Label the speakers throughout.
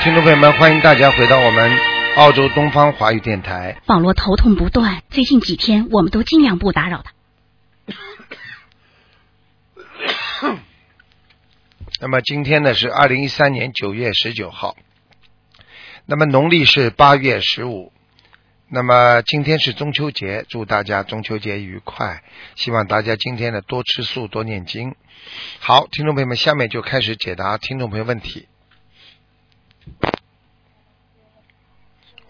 Speaker 1: 好，听众朋友们，欢迎大家回到我们澳洲东方华语电台。
Speaker 2: 保罗头痛不断，最近几天我们都尽量不打扰他。
Speaker 1: 那么今天呢是二零一三年九月十九号，那么农历是八月十五，那么今天是中秋节，祝大家中秋节愉快，希望大家今天呢多吃素，多念经。好，听众朋友们，下面就开始解答听众朋友问题。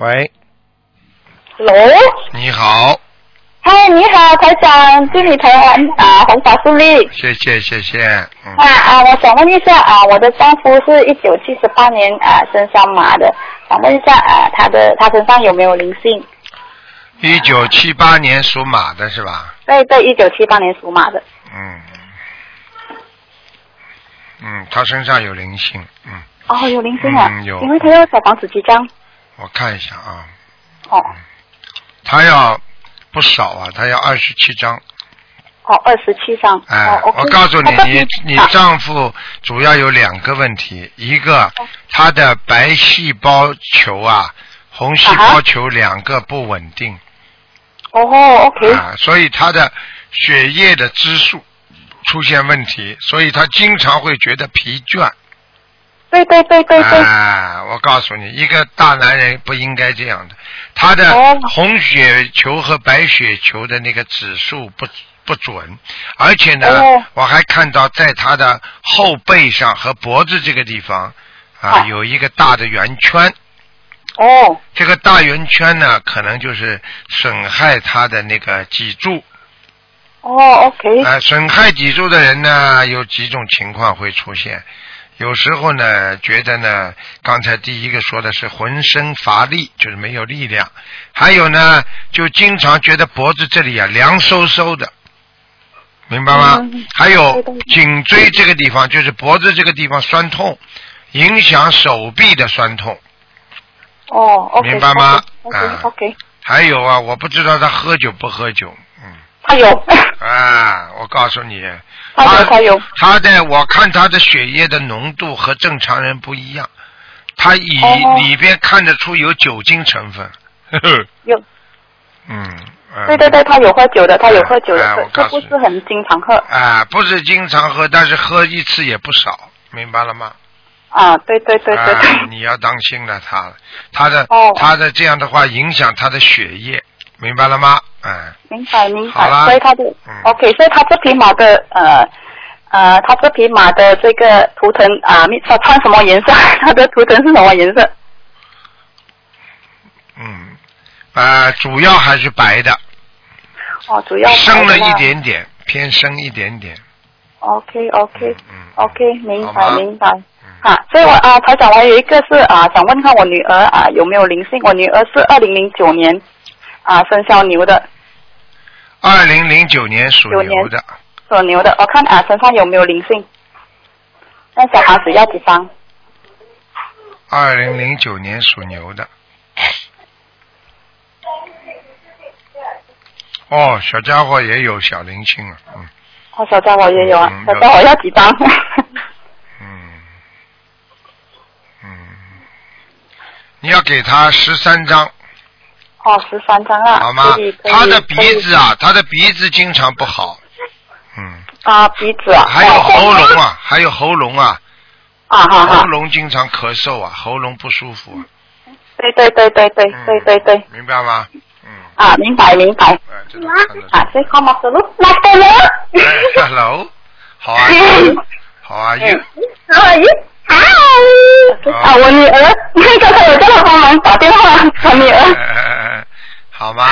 Speaker 1: 喂
Speaker 3: ，Hello，
Speaker 1: 你好，
Speaker 3: 嗨，你好，台长，祝你台湾啊红法顺利。
Speaker 1: 谢谢谢谢，嗯
Speaker 3: 啊，啊，我想问一下啊，我的丈夫是一九七十八年啊生肖马的，想问一下啊，他的他身上有没有灵性？
Speaker 1: 一九七八年属马的是吧？
Speaker 3: 对对，一九七八年属马的。
Speaker 1: 嗯，嗯，他身上有灵性，嗯，
Speaker 3: 哦，有灵性啊，
Speaker 1: 嗯有
Speaker 3: 因为他要小房子几张？
Speaker 1: 我看一下啊，
Speaker 3: 哦。
Speaker 1: 他要不少啊，他要二十七张。
Speaker 3: 哦，二十七张。
Speaker 1: 哎，
Speaker 3: 哦
Speaker 1: 我告诉你
Speaker 3: 他，
Speaker 1: 你你
Speaker 3: 啊。
Speaker 1: 丈夫主要有两个问题，一个他的白细胞球啊，红细胞球两个不稳定。
Speaker 3: 哦，OK，
Speaker 1: 啊，所以他的血液的支数出现问题，所以他经常会觉得疲倦。
Speaker 3: 对对对对对，
Speaker 1: 啊，我告诉你，一个大男人不应该这样的。他的
Speaker 3: 哦
Speaker 1: 红血球和白血球的那个指数不不准，而且呢，
Speaker 3: 哦
Speaker 1: 我还看到在他的后背上和脖子这个地方啊
Speaker 3: 啊
Speaker 1: 有一个大的圆圈。
Speaker 3: 哦
Speaker 1: 这个大圆圈呢，可能就是损害他的那个脊柱。
Speaker 3: 哦，OK，
Speaker 1: 啊，损害脊柱的人呢，有几种情况会出现。有时候呢，觉得呢，刚才第一个说的是浑身乏力，就是没有力量；还有呢，就经常觉得脖子这里啊凉飕飕的，明白吗？
Speaker 3: 嗯
Speaker 1: 还有颈椎这个地方，就是脖子这个地方酸痛，影响手臂的酸痛。
Speaker 3: 哦，OK，
Speaker 1: 明白吗
Speaker 3: ？OK
Speaker 1: 啊
Speaker 3: OK，
Speaker 1: 还有啊，我不知道他喝酒不喝酒，嗯，
Speaker 3: 他有，
Speaker 1: 啊，我告诉你，
Speaker 3: 他有他有，
Speaker 1: 他的我看他的血液的浓度和正常人不一样，他以、
Speaker 3: 哦。
Speaker 1: 里边看得出有酒精成分。呵 呵
Speaker 3: 有，
Speaker 1: 嗯，呃
Speaker 3: 对对对，他有喝酒的，他有喝酒的，可
Speaker 1: 告诉你。
Speaker 3: 是不是很经常喝。
Speaker 1: 啊，不是经常喝，但是喝一次也不少，明白了吗？
Speaker 3: 啊？对对对对
Speaker 1: 啊，
Speaker 3: 对，
Speaker 1: 你要当心了他，他的、
Speaker 3: 哦。
Speaker 1: 他的这样的话影响他的血液，明白了吗？嗯，
Speaker 3: 明白明白，所以他的
Speaker 1: 嗯
Speaker 3: OK，所以他这匹马的呃呃，他这匹马的这个图腾啊，你他穿什么颜色？他的图腾是什么颜色？
Speaker 1: 嗯，呃，主要还是白的，
Speaker 3: 哦，主要
Speaker 1: 深了一。点点，偏深一点点。
Speaker 3: OK OK
Speaker 1: 嗯
Speaker 3: OK，明白明白。
Speaker 1: 嗯
Speaker 3: 啊，所以我啊，台长，我有一个是啊，想问看我女儿啊有没有灵性？我女儿是二零零九年啊生肖牛的，
Speaker 1: 二零零九年属牛的，
Speaker 3: 属牛的，我看啊身上有没有灵性？那小房子要几张？
Speaker 1: 二零零九年属牛的。哦，小家伙也有小灵性啊，嗯
Speaker 3: 哦，小家伙也有啊
Speaker 1: 嗯，
Speaker 3: 小家伙要几张？
Speaker 1: 嗯嗯，你要给他十三张，
Speaker 3: 哦，十三张啊，
Speaker 1: 好吗？他的鼻子啊，他的鼻子经常不好，嗯，
Speaker 3: 啊，鼻子啊，
Speaker 1: 还有
Speaker 3: 哦
Speaker 1: 喉咙啊，还有喉咙啊，
Speaker 3: 啊，哈
Speaker 1: 喉，咙经常咳嗽啊，喉咙不舒服啊，
Speaker 3: 对对对对对
Speaker 1: 嗯
Speaker 3: 对对对，
Speaker 1: 明白吗？嗯，
Speaker 3: 啊，明白明白。啊，所以 come up the look like the
Speaker 1: 哎 Hello，好啊，好啊
Speaker 3: ，you，How are you? Hi. 啊，我女儿，刚才我叫她帮忙打电话，我女儿。
Speaker 1: 哎好吗？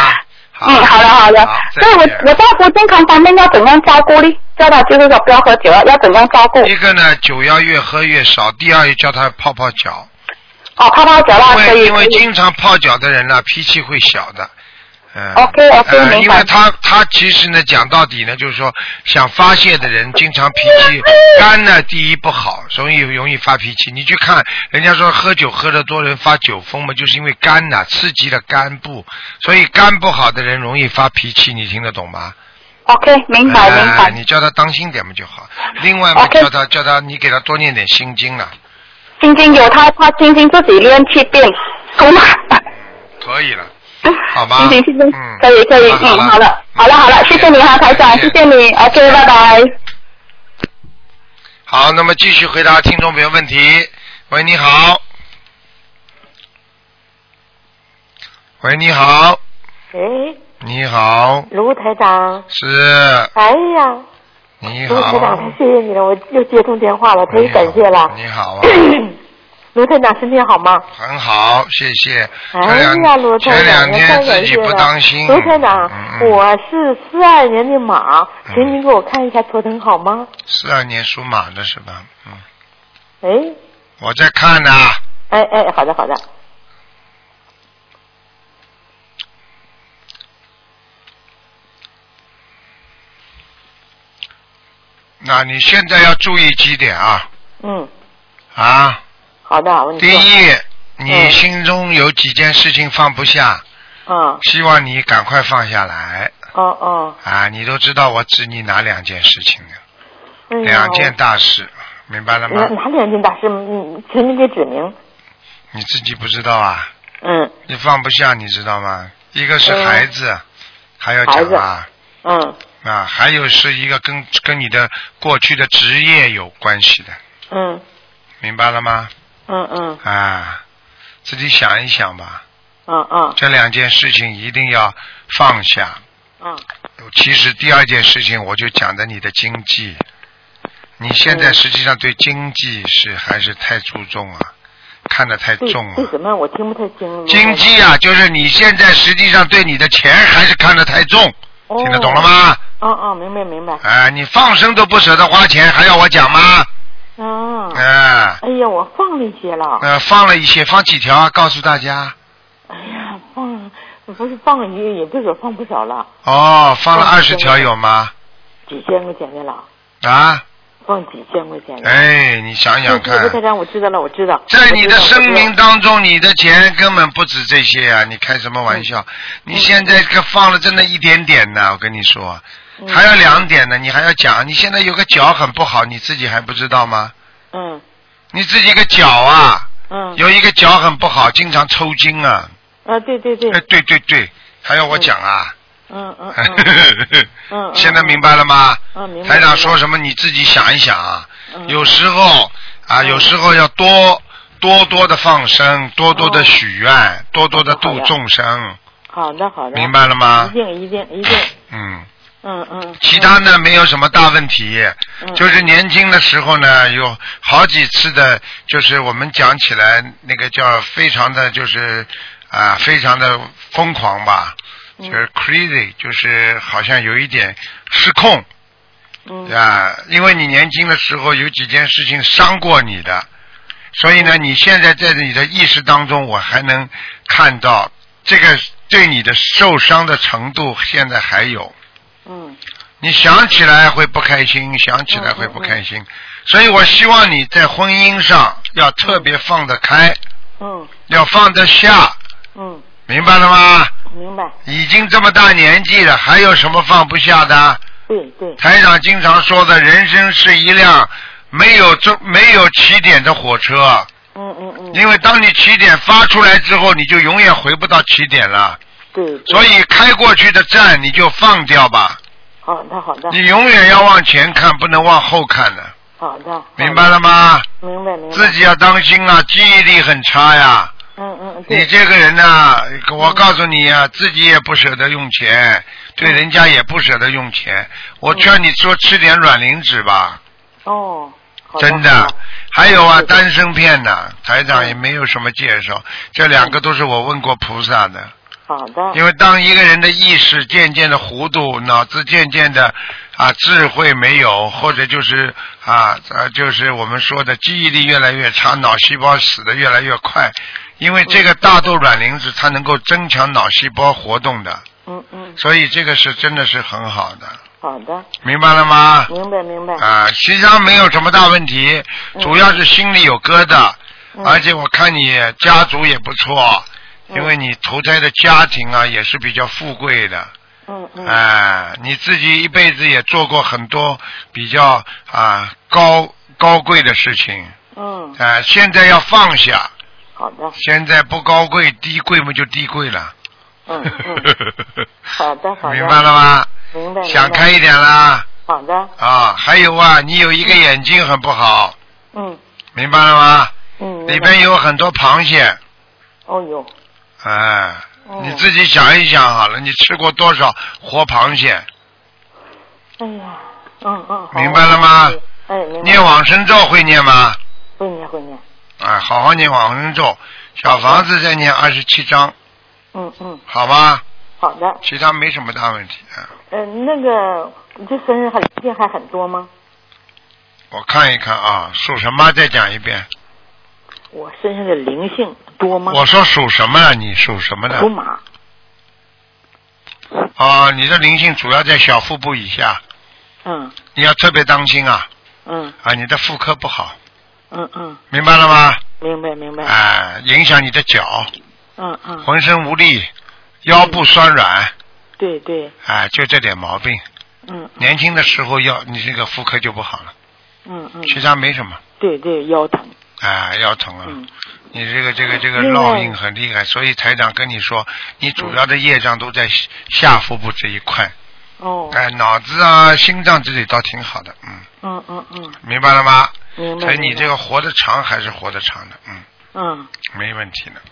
Speaker 1: 好
Speaker 3: 嗯，好的好的所以我我丈夫健康方面要怎样照顾呢？叫他就是说不要喝酒了，要怎样照顾？
Speaker 1: 一个呢，酒要越喝越少；第二，叫他泡泡脚，
Speaker 3: 哦，泡泡脚啦，
Speaker 1: 因为经常泡脚的人呢，脾气会小的。嗯
Speaker 3: OK，OK，
Speaker 1: 呃
Speaker 3: 明白
Speaker 1: 因为他他其实呢，讲到底呢，就是说想发泄的人，经常脾气 肝呢，第一不好，容易容易发脾气。你去看人家说喝酒喝的多人发酒疯嘛，就是因为肝呐、刺激了肝部，所以肝不好的人容易发脾气，你听得懂吗
Speaker 3: ？OK，明白明白。
Speaker 1: 哎你叫他当心点嘛就好。另外嘛叫他叫他，你给他多念点心经了。
Speaker 3: 心经有他他心经自己练去变，够吗？
Speaker 1: 可以了，好吧？
Speaker 3: 心经心经
Speaker 1: 嗯，
Speaker 3: 可以可以，嗯，好了好了好了，谢谢你哈，台长，谢谢。你，OK，拜拜。
Speaker 1: 好，那么继续回答听众朋友问题。喂，你好。喂，你好，
Speaker 4: 哎，
Speaker 1: 你好，
Speaker 4: 卢台长，
Speaker 1: 是，
Speaker 4: 哎呀，
Speaker 1: 你好。
Speaker 4: 卢台长，太谢谢你了，我又接通电话了，太感谢了。
Speaker 1: 你好啊，
Speaker 4: 卢台长身体好吗？
Speaker 1: 很好，谢谢。
Speaker 4: 哎呀，卢台
Speaker 1: 前两
Speaker 4: 长，
Speaker 1: 天
Speaker 4: 太
Speaker 1: 自己不
Speaker 4: 感谢了。
Speaker 1: 当心。
Speaker 4: 卢台长，我是四二年的马，
Speaker 1: 嗯
Speaker 4: 请您给我看一下头疼好吗？
Speaker 1: 四二年属马的是吧？嗯，
Speaker 4: 哎，
Speaker 1: 我在看呢。
Speaker 4: 哎哎，好的好的，
Speaker 1: 那你现在要注意几点啊？
Speaker 4: 嗯，
Speaker 1: 啊，
Speaker 4: 好的，
Speaker 1: 第。一，你
Speaker 4: 嗯
Speaker 1: 心中有几件事情放不下，
Speaker 4: 嗯，
Speaker 1: 希望你赶快放下来。
Speaker 4: 哦哦，
Speaker 1: 啊，你都知道我指你哪两件事情的，
Speaker 4: 哎
Speaker 1: 两件大事，明白了吗？
Speaker 4: 哪哪两件大事？嗯，请你给指明。
Speaker 1: 你自己不知道啊？
Speaker 4: 嗯
Speaker 1: 你放不下，你知道吗？一个是
Speaker 4: 嗯
Speaker 1: 孩子，还要讲啊
Speaker 4: 嗯
Speaker 1: 啊，还有是一个跟跟你的过去的职业有关系的，
Speaker 4: 嗯
Speaker 1: 明白了吗？
Speaker 4: 嗯嗯
Speaker 1: 啊，自己想一想吧，
Speaker 4: 嗯嗯
Speaker 1: 这两件事情一定要放下。
Speaker 4: 嗯
Speaker 1: 其实第二件事情，我就讲的你的经济，你现在
Speaker 4: 嗯
Speaker 1: 实际上对经济是还是太注重啊，看得太重了。
Speaker 4: 对什么？我听不太清。
Speaker 1: 经济啊，就是你现在实际上对你的钱还是看得太重，
Speaker 4: 哦
Speaker 1: 听得懂了？吗？
Speaker 4: 哦哦，明白明白。
Speaker 1: 哎，你放生都不舍得花钱，还要我讲吗？
Speaker 4: 啊，
Speaker 1: 哎，
Speaker 4: 哎呀，我放了一些了。
Speaker 1: 呃，放了一些，放几条啊？告诉大家。
Speaker 4: 哎呀，放不是放一个，也不是放不少了，
Speaker 1: 哦，放了二十条有吗？
Speaker 4: 几千块钱的了，
Speaker 1: 啊，
Speaker 4: 放几千块钱的。
Speaker 1: 哎，你想想看
Speaker 4: 卢，台长，我知道了，我知道。
Speaker 1: 在你的生命。当中，你的钱根本不止这些啊！你开什么玩笑？你现在可放了真的一点点呢，我跟你说，
Speaker 4: 嗯
Speaker 1: 还有两点呢，你还要讲。你现在有个脚很不好，你自己还不知道吗？
Speaker 4: 嗯
Speaker 1: 你自己个脚啊，
Speaker 4: 嗯。
Speaker 1: 有一个脚很不好，经常抽筋啊。
Speaker 4: 啊，对对对
Speaker 1: 哎，。对对对，还要我讲啊？
Speaker 4: 嗯嗯嗯 嗯。
Speaker 1: 现在明白了吗？
Speaker 4: 嗯，明白。
Speaker 1: 台长说什么你自己想一想啊。
Speaker 4: 嗯
Speaker 1: 有时候啊，有时候要多多多的放生，多多的许愿，多多的度众生，
Speaker 4: 好的好的。
Speaker 1: 明白了吗
Speaker 4: 一？定一定一定。
Speaker 1: 嗯，
Speaker 4: 嗯嗯。
Speaker 1: 其他呢没有什么大问题，
Speaker 4: 嗯
Speaker 1: 就是年轻的时候呢，有好几次的，就是我们讲起来那个叫非常的就是啊、非常的疯狂吧，就
Speaker 4: 嗯
Speaker 1: 是 crazy，就是好像有一点失控。
Speaker 4: 嗯。
Speaker 1: 啊，因为你年轻的时候有几件事情伤过你的，所以呢，
Speaker 4: 嗯。
Speaker 1: 你现在在你的意识当中，我还能看到这个对你的受伤的程度，现在还有。
Speaker 4: 嗯
Speaker 1: 你想起来会不开心，想起来会不开心，所以我希望你在婚姻上要特别放得开，
Speaker 4: 嗯
Speaker 1: 要放得下，
Speaker 4: 嗯，
Speaker 1: 明白了吗？
Speaker 4: 明白。
Speaker 1: 已经这么大年纪了，还有什么放不下的？
Speaker 4: 对对。
Speaker 1: 台长经常说的，人生是一辆没有终没有起点的火车，
Speaker 4: 嗯嗯嗯。
Speaker 1: 因为当你起点发出来之后，你就永远回不到起点了。
Speaker 4: 对。
Speaker 1: 所以开过去的站你就放掉吧，
Speaker 4: 好的好的
Speaker 1: 你永远要往前看，不能往后看的，
Speaker 4: 好的。
Speaker 1: 明白了吗？
Speaker 4: 明白明白。
Speaker 1: 自己要当心啊，记忆力很差呀。
Speaker 4: 嗯嗯。
Speaker 1: 你这个人呢、我告诉你啊，自己也不舍得用钱，对人家也不舍得用钱。我劝你说吃点软磷脂吧。
Speaker 4: 哦。
Speaker 1: 真的，还有啊，
Speaker 4: 嗯
Speaker 1: 丹参片呢，台长也没有什么介绍，这两个都是我问过菩萨的。
Speaker 4: 好的。
Speaker 1: 因为当一个人的意识渐渐的糊涂，脑子渐渐的啊智慧没有，或者就是啊呃就是我们说的记忆力越来越差，脑细胞死的越来越快，因为这个大豆卵磷脂它能够增强脑细胞活动的，
Speaker 4: 嗯嗯，
Speaker 1: 所以这个是真的是很好的，
Speaker 4: 好的，
Speaker 1: 明白了吗？
Speaker 4: 明白明白。
Speaker 1: 啊，实际上没有什么大问题，
Speaker 4: 嗯
Speaker 1: 主要是心里有疙瘩，
Speaker 4: 嗯
Speaker 1: 而且我看你家族也不错，
Speaker 4: 嗯
Speaker 1: 因为你投胎的家庭啊也是比较富贵的，
Speaker 4: 嗯嗯。
Speaker 1: 哎，你自己一辈子也做过很多比较啊高高贵的事情，
Speaker 4: 嗯，
Speaker 1: 啊，现在要放下，
Speaker 4: 好的，
Speaker 1: 现在不高贵，低贵嘛就低贵了。
Speaker 4: 嗯嗯，好的好的，
Speaker 1: 明白了吗？
Speaker 4: 明白。
Speaker 1: 想开一点啦。
Speaker 4: 好的，
Speaker 1: 啊，还有啊，你有一个眼睛很不好，
Speaker 4: 嗯
Speaker 1: 明白了吗？
Speaker 4: 嗯。
Speaker 1: 里边有很多螃蟹，
Speaker 4: 哦哟，
Speaker 1: 哎，
Speaker 4: 哦
Speaker 1: 你自己想一想好了，你吃过多少活螃蟹？
Speaker 4: 哎呀，嗯嗯。
Speaker 1: 明白了吗？
Speaker 4: 哎。
Speaker 1: 念往生咒会念吗？
Speaker 4: 会念会念，
Speaker 1: 啊，好好念往生咒，小房子再念二十七章，
Speaker 4: 嗯嗯，
Speaker 1: 好吧？
Speaker 4: 好的。
Speaker 1: 其他没什么大问题啊。
Speaker 4: 嗯，那个，你这生日还病还很多吗？
Speaker 1: 我看一看啊，属什么？再讲一遍。
Speaker 4: 我身上的灵性多吗？
Speaker 1: 我说属什么了？你属什么的
Speaker 4: 属？马。
Speaker 1: 啊，你的灵性主要在小腹部以下，
Speaker 4: 嗯
Speaker 1: 你要特别当心啊！
Speaker 4: 嗯
Speaker 1: 啊，你的妇科不好，
Speaker 4: 嗯嗯，
Speaker 1: 明白了吗？
Speaker 4: 明白明白。
Speaker 1: 哎，影响你的脚，
Speaker 4: 嗯嗯，
Speaker 1: 浑身无力，腰部酸软，
Speaker 4: 对对，
Speaker 1: 哎，就这点毛病。
Speaker 4: 嗯
Speaker 1: 年轻的时候要你这个妇科就不好了，
Speaker 4: 嗯嗯，
Speaker 1: 其他没什么，
Speaker 4: 对对，腰疼。
Speaker 1: 哎，腰疼啊。
Speaker 4: 嗯
Speaker 1: 你这个这个这个烙印很厉害，所以台长跟你说，你主要的业障都在下腹部这一块，
Speaker 4: 哦。
Speaker 1: 哎，脑子啊、心脏这里倒挺好的，嗯，
Speaker 4: 嗯嗯嗯，
Speaker 1: 明白了吗？
Speaker 4: 明白。
Speaker 1: 所以你这个活得长还是活得长的，嗯，
Speaker 4: 嗯，
Speaker 1: 没问题的。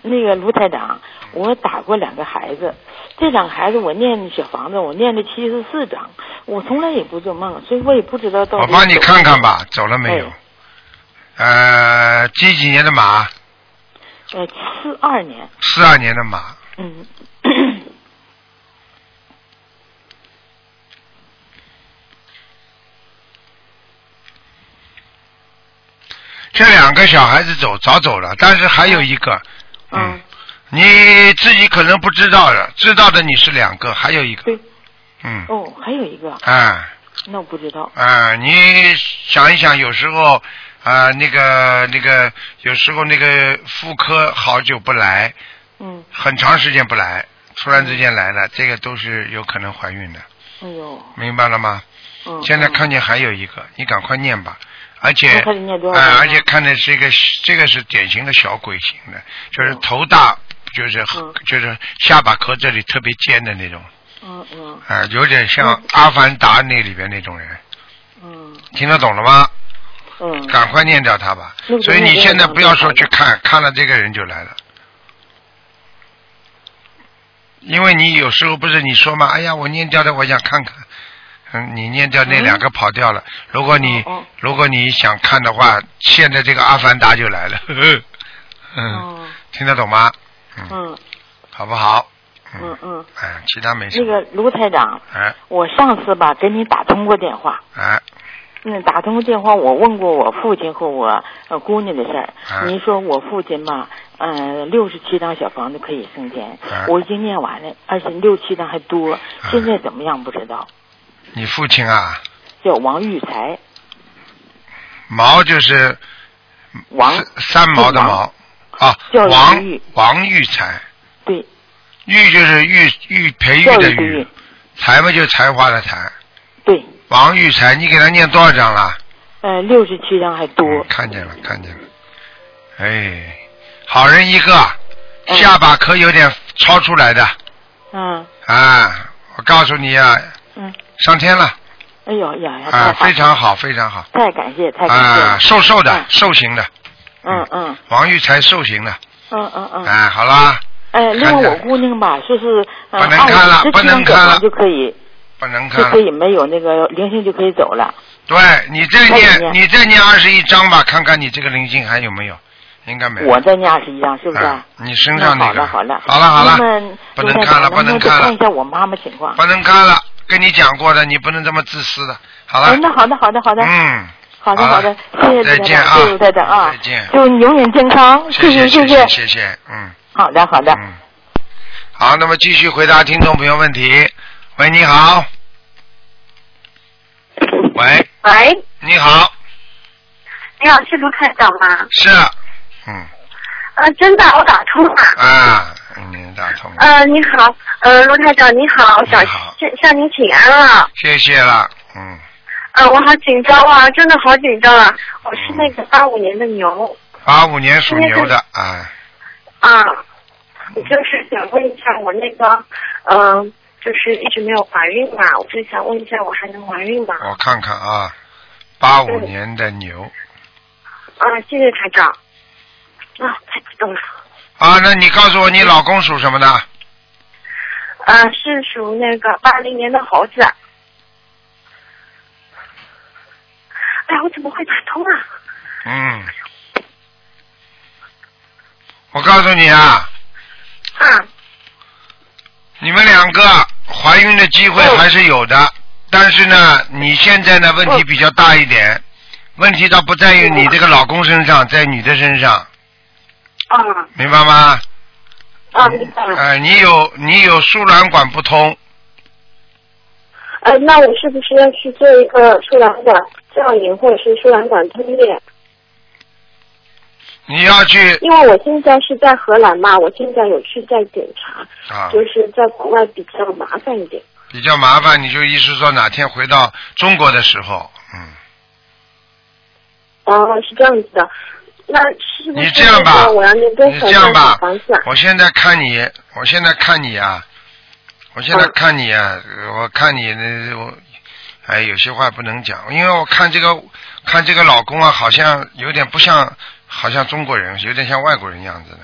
Speaker 4: 那个卢台长，我打过两个孩子，这两个孩子我念小房子，我念了七十四章，我从来也不做梦，所以我也不知道到底。
Speaker 1: 我帮你看看。吧，走了没有？呃，几几年的马？
Speaker 4: 呃，四二年，
Speaker 1: 四二年的马，
Speaker 4: 嗯，
Speaker 1: 这两个小孩子走早走了，但是还有一个，
Speaker 4: 嗯，
Speaker 1: 你自己可能不知道的，知道的你是两个，还有一个，
Speaker 4: 对，
Speaker 1: 嗯，
Speaker 4: 哦，还有一个，
Speaker 1: 哎
Speaker 4: 那我不知道。
Speaker 1: 哎，你想一想，有时候啊、那个那个，有时候那个妇科好久不来，
Speaker 4: 嗯，
Speaker 1: 很长时间不来，突然之间来了，这个都是有可能怀孕的，
Speaker 4: 哎呦，
Speaker 1: 明白了吗？
Speaker 4: 嗯。
Speaker 1: 现在
Speaker 4: 嗯
Speaker 1: 看见还有一个，你赶快念吧。而且而且看的是一个，这个是典型的小鬼型的，就是
Speaker 4: 嗯
Speaker 1: 头大，就是、
Speaker 4: 嗯
Speaker 1: 就是下巴壳这里特别尖的那种，
Speaker 4: 嗯嗯
Speaker 1: 啊、有点像
Speaker 4: 嗯《
Speaker 1: 阿凡达》那里边那种人，
Speaker 4: 嗯
Speaker 1: 听得懂了吗？
Speaker 4: 嗯。
Speaker 1: 赶快念掉它吧
Speaker 4: 那。个
Speaker 1: 所以你现在不要说去看，看了这个人就来了。因为你有时候不是你说嘛，哎呀，我念掉的，我想看看。嗯，你念掉那两个跑掉了。如果你、如果你想看的话，现在这个阿凡达就来了。呵 呵嗯，
Speaker 4: 哦
Speaker 1: 听得懂吗？嗯，
Speaker 4: 嗯
Speaker 1: 好不好？
Speaker 4: 嗯嗯，
Speaker 1: 哎，其他没什么。
Speaker 4: 那个卢台长，
Speaker 1: 哎
Speaker 4: 我上次吧给你打通过电话，
Speaker 1: 哎，
Speaker 4: 嗯，打通过电话，我问过我父亲和我呃姑娘的事儿。
Speaker 1: 啊。
Speaker 4: 您说我父亲吧，呃，六十七张小房子可以升天，
Speaker 1: 啊。
Speaker 4: 我已经念完了，而且六七张还多，现在怎么样不知道。
Speaker 1: 你父亲啊，
Speaker 4: 叫王玉才，
Speaker 1: 毛就是
Speaker 4: 王
Speaker 1: 三三毛的毛。啊
Speaker 4: 教育，的
Speaker 1: 王
Speaker 4: 玉
Speaker 1: 王玉才，
Speaker 4: 对，
Speaker 1: 玉就是玉玉培育的育
Speaker 4: 育的育，，
Speaker 1: 才嘛就是才华的才。
Speaker 4: 对，
Speaker 1: 王玉才，你给他念多少章了？
Speaker 4: 呃，六十七张还多。
Speaker 1: 嗯，看见了，看见了。哎，好人一个，
Speaker 4: 嗯。
Speaker 1: 下巴壳有点超出来的。
Speaker 4: 嗯。
Speaker 1: 啊！我告诉你啊，
Speaker 4: 嗯，
Speaker 1: 上天了。
Speaker 4: 哎呦呀呀，
Speaker 1: 啊，非常好，非常好。
Speaker 4: 太感谢，太感谢。
Speaker 1: 啊，
Speaker 4: 了，
Speaker 1: 瘦瘦的
Speaker 4: 嗯，
Speaker 1: 瘦型的，
Speaker 4: 嗯嗯
Speaker 1: 王玉才瘦型的，
Speaker 4: 嗯嗯嗯。
Speaker 1: 哎，好啦，
Speaker 4: 哎，另外我姑娘吧，就是呃
Speaker 1: 不能看了不能看了。
Speaker 4: 就可以
Speaker 1: 不能看。
Speaker 4: 就可以没有那个灵性就可以走了。
Speaker 1: 对你再
Speaker 4: 再
Speaker 1: 念，你再念二十一章吧，看看你这个灵性还有没有，应该没有。
Speaker 4: 我再念二十一张，是不是？
Speaker 1: 啊你身上
Speaker 4: 那
Speaker 1: 那个。
Speaker 4: 好了好了
Speaker 1: 好了好了不能看了不能看了
Speaker 4: 看一下我妈妈情况。
Speaker 1: 不能看了，跟你讲过的，你不能这么自私的。好了
Speaker 4: 哎，，那好的好的好的，
Speaker 1: 嗯，
Speaker 4: 好的
Speaker 1: 好
Speaker 4: 的，
Speaker 1: 再见啊
Speaker 4: 谢谢大家啊，
Speaker 1: 再见
Speaker 4: 祝你永远健康，
Speaker 1: 谢
Speaker 4: 谢谢
Speaker 1: 谢谢谢谢，嗯
Speaker 4: 好的好的，
Speaker 1: 嗯。好，那么继续回答听众朋友问题。喂，你好。喂，
Speaker 5: 喂，
Speaker 1: 你好，
Speaker 5: 你好，是卢台长吗？
Speaker 1: 是，嗯
Speaker 5: 呃，真的，我打通了。
Speaker 1: 啊，你打通了，
Speaker 5: 呃，你好，呃，卢台长你好，想向向您请安了。
Speaker 1: 谢谢了，嗯
Speaker 5: 呃，我好紧张啊，真的好紧张啊！我是那个八五年的牛
Speaker 1: 八五年属牛的，啊，
Speaker 5: 啊，我就是想问一下我那个，嗯、就是一直没有怀孕嘛，我就想问一下我还能怀孕吗？
Speaker 1: 我看看啊，八五年的牛
Speaker 5: 啊，谢谢台长。啊，太激动了。
Speaker 1: 啊，那你告诉我你老公属什么的？
Speaker 5: 啊，是属那个八零年的猴子。哎呀，我怎么会打通啊？
Speaker 1: 嗯，我告诉你啊，
Speaker 5: 啊，
Speaker 1: 你们两个怀孕的机会还是有的，但是呢，你现在呢问题比较大一点，问题倒不在于你这个老公身上，在女的身上，
Speaker 5: 啊。
Speaker 1: 明白吗？
Speaker 5: 啊，明白了。
Speaker 1: 呃，你有你有输卵管不通，
Speaker 5: 呃，那我是不是要去做一个输卵管造影或者是输卵管通裂？
Speaker 1: 你要去
Speaker 5: 因为我现在是在荷兰嘛，我现在有去在检查，
Speaker 1: 啊，
Speaker 5: 就是在国外比较麻烦一点。
Speaker 1: 比较麻烦，你就意思说哪天回到中国的时候，嗯，
Speaker 5: 哦，是这样子的。那是不是
Speaker 1: 你这样吧
Speaker 5: 我要
Speaker 1: 你
Speaker 5: 少张
Speaker 1: 这样吧？我现在看你，我现在看你啊，我现在
Speaker 5: 嗯
Speaker 1: 看你啊，呃我看你那，我哎，有些话不能讲，因为我看这个看这个老公啊，好像有点不像，好像中国人，有点像外国人样子的，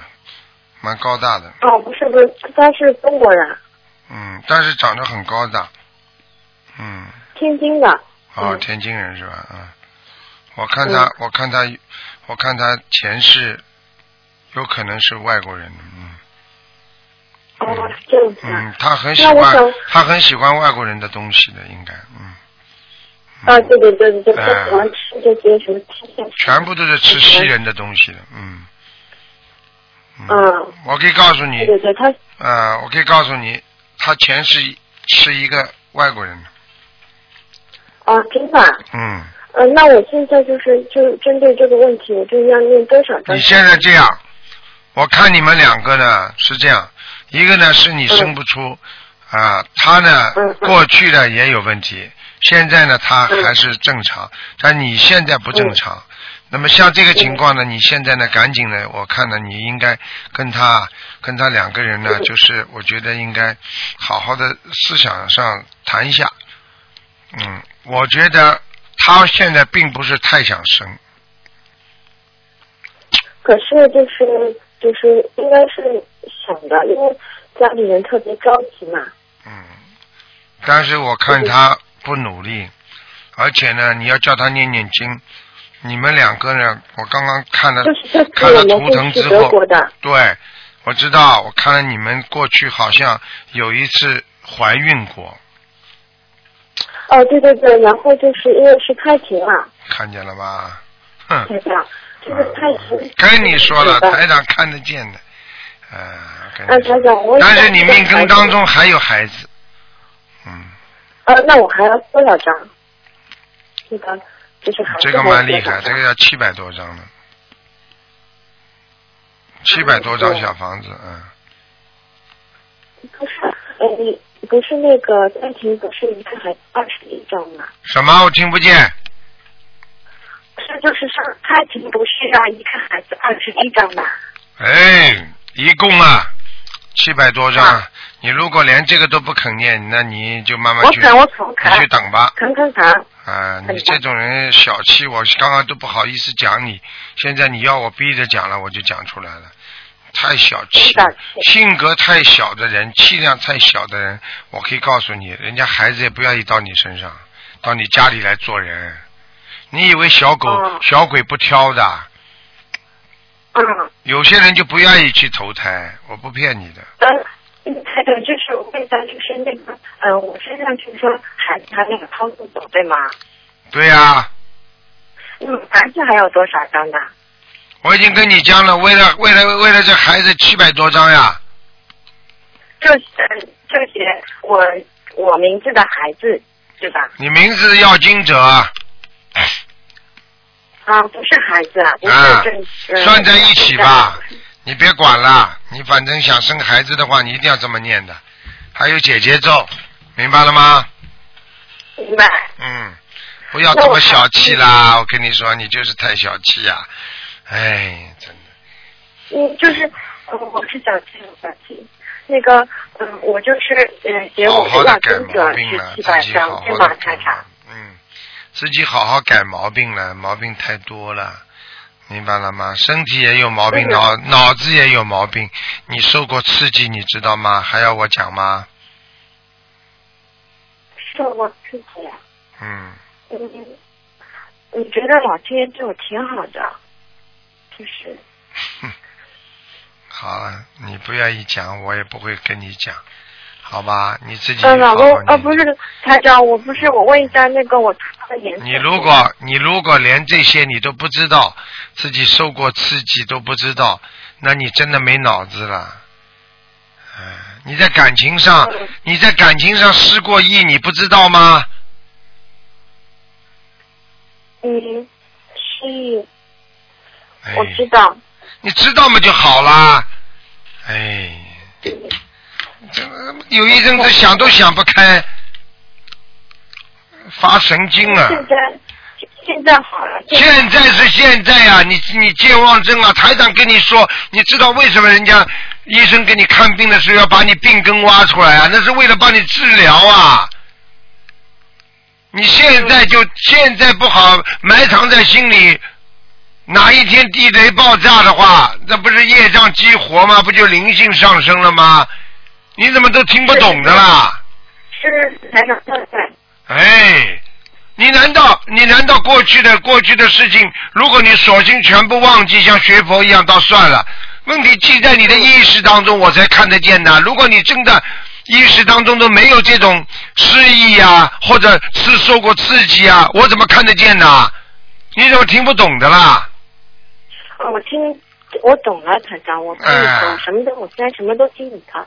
Speaker 1: 蛮高大的，
Speaker 5: 哦，不是不是，他是中国人，
Speaker 1: 嗯，但是长得很高大，嗯，
Speaker 5: 天津的。
Speaker 1: 哦，
Speaker 5: 嗯。
Speaker 1: 天津人是吧？嗯，我看他，我看他，我看他前世有可能是外国人的，嗯。
Speaker 5: 哦，这样子啊。
Speaker 1: 嗯，他很喜欢他很喜欢外国人的东西的，应该，嗯，
Speaker 5: 啊，对对对对对，他
Speaker 1: 哎
Speaker 5: 喜欢吃这些什么吃下去。
Speaker 1: 全部都是吃西人的东西的，嗯，
Speaker 5: 嗯，
Speaker 1: 我可以告诉你
Speaker 5: 对，对对，他
Speaker 1: 呃，我可以告诉你，他前世是一个外国人，
Speaker 5: 啊，真的啊。
Speaker 1: 嗯，
Speaker 5: 呃，那我现在就是就针对这个问题，我就要念多少张？
Speaker 1: 你现在这样，我看你们两个呢是这样，一个呢是你生不出，啊，他呢过去的也有问题，现在呢他还是正常，但你现在不正常。那么像这个情况呢，你现在呢赶紧呢，我看呢你应该跟他跟他两个人呢，就是我觉得应该好好的思想上谈一下。嗯，我觉得他现在并不是太想生。
Speaker 5: 可是就是就是应该是想的，因为家里人特别着急嘛。
Speaker 1: 嗯，但是我看他不努力，而且呢，你要叫他念念经。你们两个呢，我刚刚看了
Speaker 5: 就是
Speaker 1: 看了图腾之后，对，我知道，我看了你们过去好像有一次怀孕过，
Speaker 5: 哦，对对对，然后就是因为是胎停了，
Speaker 1: 看见了吧？哼。跟你说了，台长看得见的，
Speaker 5: 台长，我
Speaker 1: 但是你命根当中还有孩子，嗯，
Speaker 5: 呃，那我还要多少张？这个就是
Speaker 1: 这个蛮厉害，这个要七百多张呢，七百多张小房子，嗯，
Speaker 5: 不是，呃，你不是那个家庭不是一个孩子二十一张吗？
Speaker 1: 什么？我听不见。
Speaker 5: 是就是上开庭不是让一个孩子二十一张吗？
Speaker 1: 哎，一共啊，七百多张。
Speaker 5: 啊
Speaker 1: 你如果连这个都不肯念，那你就慢慢去，
Speaker 5: 我肯我肯我
Speaker 1: 你去等吧。
Speaker 5: 肯肯肯。
Speaker 1: 啊，你这种人小气，我刚刚都不好意思讲你，现在你要我逼着讲了，我就讲出来了。太小气性格太小的人，气量太小的人，我可以告诉你，人家孩子也不愿意到你身上，到你家里来做人。你以为小狗、
Speaker 5: 哦
Speaker 1: 小鬼不挑的？
Speaker 5: 嗯，
Speaker 1: 有些人就不愿意去投胎，我不骗你的。
Speaker 5: 呃，台长就是我问一下，就是那个，嗯、我身上就是说孩子他那个操作走，对吗？
Speaker 1: 对呀、
Speaker 5: 嗯，孩子还有多少张呢？
Speaker 1: 我已经跟你讲了，为了为了为了这孩子七百多张呀，
Speaker 5: 就呃就写我我名字的孩子，对吧？
Speaker 1: 你名字要经者，
Speaker 5: 啊，不是孩子，啊，不是
Speaker 1: 啊
Speaker 5: 正、呃
Speaker 1: 算在一起吧。你别管了，你反正想生孩子的话，你一定要这么念的。还有姐姐咒，明白了吗？
Speaker 5: 明白。
Speaker 1: 嗯，不要这么小气啦！我跟你说，你就是太小气呀、哎，真的。
Speaker 5: 嗯，就是，呃，我是小气，我小气。那个，嗯，我就是，嗯，写我
Speaker 1: 好好
Speaker 5: 的要
Speaker 1: 的改毛
Speaker 5: 经者
Speaker 1: 病了，
Speaker 5: 是七百
Speaker 1: 自己好
Speaker 5: 张，天
Speaker 1: 好的
Speaker 5: 马查查。
Speaker 1: 嗯，自己好好改毛病了，毛病太多了，明白了吗？身体也有毛病，
Speaker 5: 嗯
Speaker 1: 脑脑子也有毛病。你受过刺激，你知道吗？还要我讲吗？
Speaker 5: 受过刺激啊。
Speaker 1: 嗯，
Speaker 5: 嗯，你觉得老天爷对我挺好的，就是，
Speaker 1: 好了，你不愿意讲，我也不会跟你讲，好吧？你自己
Speaker 5: 嗯，老公呃，不是台长，我不是，我问一下那个我头发的颜色。
Speaker 1: 你如果你如果连这些你都不知道，自己受过刺激都不知道，那你真的没脑子了。嗯，你在感情上，
Speaker 5: 嗯
Speaker 1: 你在感情上失过忆，你不知道吗？
Speaker 5: 嗯，是，
Speaker 1: 哎
Speaker 5: 我知道。
Speaker 1: 你知道嘛就好啦。哎，这个有一阵子想都想不开，发神经啊！
Speaker 5: 现在现在好了。
Speaker 1: 现在是现在呀、你你健忘症啊！台长跟你说，你知道为什么人家医生给你看病的时候要把你病根挖出来啊？那是为了帮你治疗啊！你现在就现在不好埋藏在心里，哪一天地雷爆炸的话，那不是业障激活吗？不就灵性上升了吗？你怎么都听不懂的啦？
Speaker 5: 是台长正在。
Speaker 1: 哎，你难道你难道过去的过去的事情，如果你索性全部忘记，像学佛一样，倒算了。问题记在你的意识当中，我才看得见的。如果你真的意识当中都没有这种失忆呀，或者是受过刺激啊，我怎么看得见呢？你怎么听不懂的啦？
Speaker 5: 哦，我听，我懂了，台长，我
Speaker 1: 不
Speaker 5: 懂，什么都，我现在什么都听你的。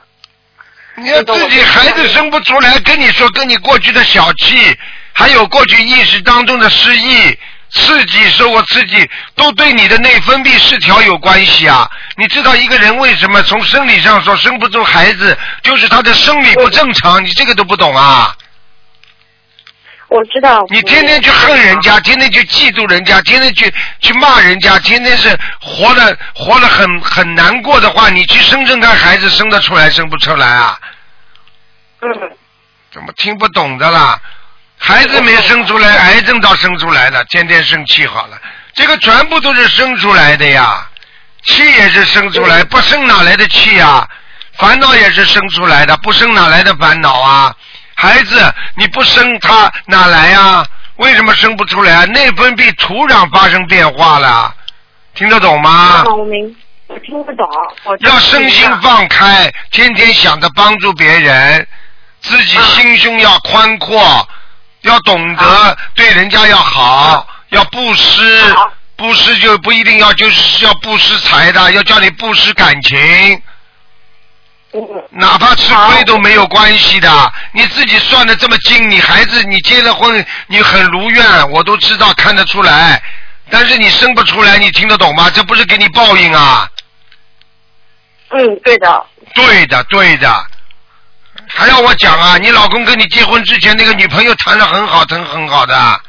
Speaker 1: 你要自己孩子生不出来，跟你说，跟你过去的小气，还有过去意识当中的失忆、刺激、受过刺激，都对你的内分泌失调有关系啊！你知道一个人为什么从生理上说生不出孩子，就是他的生理不正常，你这个都不懂啊？
Speaker 5: 我知道。
Speaker 1: 你天天去恨人家，天天去嫉妒人家，天天去去骂人家，天天是活的活得很很难过的话，你去生生看孩子生得出来生不出来啊？
Speaker 5: 嗯，
Speaker 1: 怎么听不懂的啦？孩子没生出来，癌症倒生出来了，天天生气好了，这个全部都是生出来的呀，气也是生出来，不生哪来的气呀？烦恼也是生出来的，不生哪来的烦恼啊？孩子你不生他哪来呀？为什么生不出来啊？内分泌土壤发生变化了，听得懂吗？
Speaker 5: 哦我明，我听不懂。我
Speaker 1: 要身心放开，天天想着帮助别人，自己心胸要宽阔，要懂得对人家要好，要布施
Speaker 5: 好，
Speaker 1: 布施就不一定要就是要布施财的，要叫你布施感情，
Speaker 5: 嗯，
Speaker 1: 哪怕吃亏都没有关系的。你自己算的这么精，你孩子你结了婚，你很如愿，我都知道看得出来，但是你生不出来，你听得懂吗？这不是给你报应啊！
Speaker 5: 嗯，对的。
Speaker 1: 对的，对的。还要我讲啊？你老公跟你结婚之前那个女朋友谈的很好，很很好的。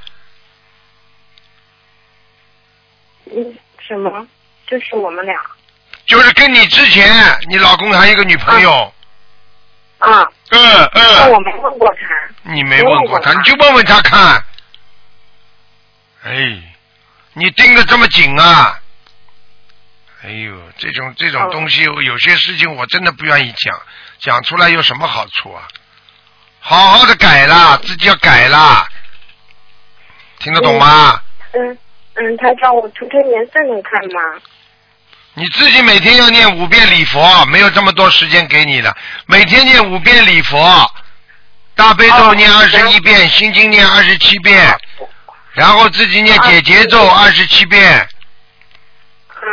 Speaker 5: 嗯，什么？就是我们俩。
Speaker 1: 就是跟你之前，你老公还有一个女朋友。
Speaker 5: 啊，
Speaker 1: 嗯
Speaker 5: 那我
Speaker 1: 嗯。
Speaker 5: 没问过他。
Speaker 1: 你没问过他，你就问问他看。哎，你盯得这么紧啊？哎呦，这种这种
Speaker 5: 哦
Speaker 1: 东西，有些事情我真的不愿意讲，讲出来有什么好处啊？好好的改啦，自己要改啦，听得懂吗？
Speaker 5: 嗯嗯，他叫，我图腾颜色你看吗？
Speaker 1: 你自己每天要念五遍礼佛，没有这么多时间给你的。每天念五遍礼佛，大悲咒
Speaker 5: 哦
Speaker 1: 念二十一遍，心经念二十七遍，然后自己念解结咒二十七遍，
Speaker 5: 嗯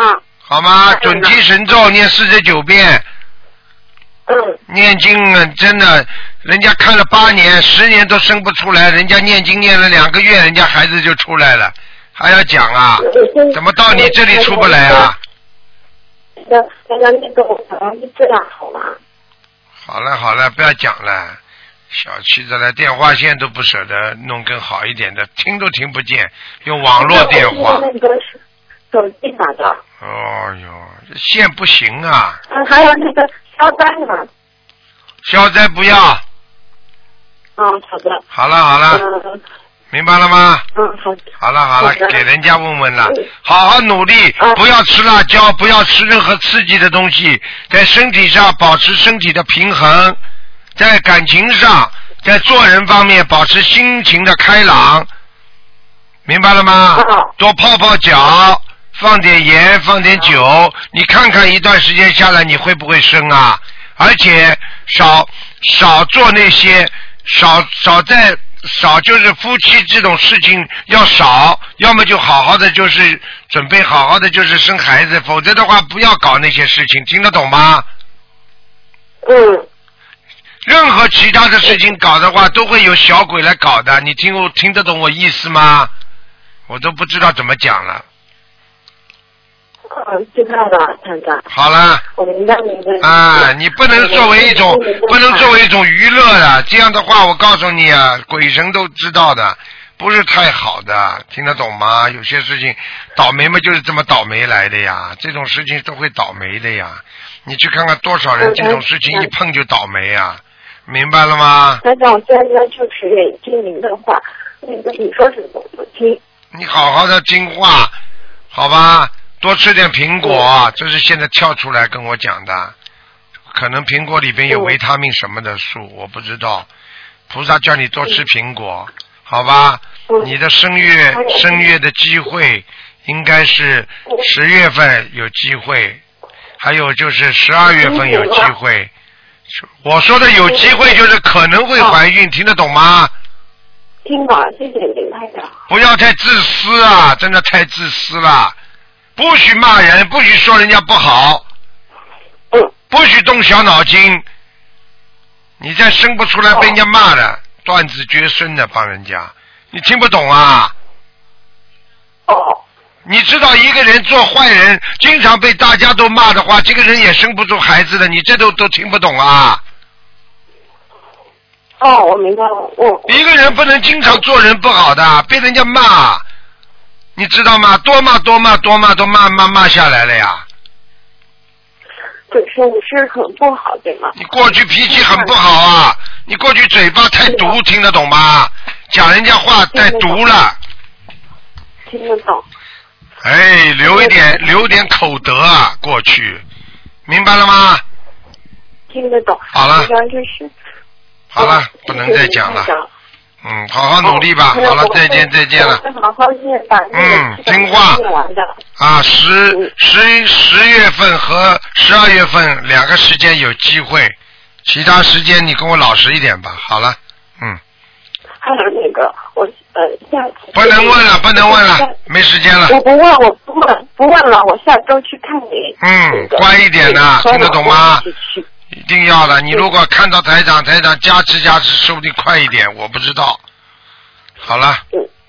Speaker 5: 嗯
Speaker 1: 好吗？
Speaker 5: 嗯
Speaker 1: 准提神咒念四十九遍。
Speaker 5: 嗯，
Speaker 1: 念经啊，真的，人家看了八年、十年都生不出来，人家念经念了两个月，人家孩子就出来了，还要讲啊？怎么到你这里出不来啊？
Speaker 5: 那那个那个我可能是这样好吗？
Speaker 1: 好了好了，不要讲了，小气的了，电话线都不舍得弄更好一点的，听都听不见，用网络电话。
Speaker 5: 那个手机打的，
Speaker 1: 哦哟，这线不行啊！
Speaker 5: 嗯，还有那个消灾呢。
Speaker 1: 消灾不要。
Speaker 5: 嗯，好的。
Speaker 1: 好了好了，
Speaker 5: 嗯
Speaker 1: 明白了吗？
Speaker 5: 嗯，好。
Speaker 1: 好了好了给人家问问了
Speaker 5: 嗯，
Speaker 1: 好好努力
Speaker 5: 啊，
Speaker 1: 不要吃辣椒，不要吃任何刺激的东西，在身体上保持身体的平衡，在感情上，在做人方面保持心情的开朗，明白了吗
Speaker 5: 啊？
Speaker 1: 多泡泡脚，放点盐，放点酒，你看看一段时间下来你会不会生啊？而且少少做那些少少在少就是夫妻这种事情要少，要么就好好的就是准备好好的就是生孩子，否则的话不要搞那些事情，听得懂吗？
Speaker 5: 嗯，
Speaker 1: 任何其他的事情搞的话，都会有小鬼来搞的，你听我听得懂我意思吗？我都不知道怎么讲了。
Speaker 5: 嗯，知道了，厂长，
Speaker 1: 好了。
Speaker 5: 我明白明白。
Speaker 1: 啊，你不能作为一种不能作为一种娱乐的，这样的话，我告诉你啊，鬼神都知道的，不是太好的，听得懂吗？有些事情倒霉嘛，就是这么倒霉来的呀，这种事情都会倒霉的呀。你去看看多少人
Speaker 5: 嗯
Speaker 1: 这种事情一碰就倒霉啊，明白了吗？
Speaker 5: 团长，我现在就是听您的话，那个你说什么我听。
Speaker 1: 你好好的听话，好吧？多吃点苹果，这是现在跳出来跟我讲的。可能苹果里边有
Speaker 5: 嗯
Speaker 1: 维他命什么的素，我不知道。菩萨叫你多吃苹果，好吧？
Speaker 5: 嗯
Speaker 1: 你的声乐
Speaker 5: 还有
Speaker 1: 声乐的机会应该是
Speaker 5: 嗯
Speaker 1: 十月份有机会，还有就是十二月份有机会。我说的有机会就是可能会怀孕，听得懂吗？
Speaker 5: 听懂，谢谢您，台长。
Speaker 1: 不要太自私啊！真的太自私了，不许骂人，不许说人家不好，
Speaker 5: 嗯，
Speaker 1: 不许动小脑筋。你再生不出来被人家骂的，断子绝孙的帮人家，你听不懂啊？
Speaker 5: 哦，
Speaker 1: 你知道一个人做坏人，经常被大家都骂的话，这个人也生不出孩子的，你这都都听不懂啊？
Speaker 5: 哦，我明白了，我。
Speaker 1: 一个人不能经常做人不好的，被人家骂，你知道吗？多骂多骂多骂都骂骂骂下来了呀。
Speaker 5: 本身是很不好，对吗？
Speaker 1: 你过去脾气很不好啊，你过去嘴巴太毒，听得懂吗？讲人家话太毒了，
Speaker 5: 听得懂。
Speaker 1: 哎，留一点留点口德啊，过去，明白了吗？
Speaker 5: 听得懂。
Speaker 1: 好了
Speaker 5: 就是。
Speaker 1: 好了
Speaker 5: 嗯，
Speaker 1: 不能再讲了嗯，好好努力吧。
Speaker 5: 哦
Speaker 1: 好了，再见再见了嗯
Speaker 5: 个
Speaker 1: 听话。啊，十十十月份和十二月份两个时间有机会，其他时间你跟我老实一点吧。好了，嗯，
Speaker 5: 还有那个，我呃下次
Speaker 1: 不能问了，不能问了，没时间了。
Speaker 5: 我不问，我不问，不问了。我下周去看你。
Speaker 1: 嗯乖一点呐
Speaker 5: 和
Speaker 1: 听得懂吗
Speaker 5: 一
Speaker 1: 定要的。你如果看到台长，台长加持加持，说不定快一点，我不知道。好了，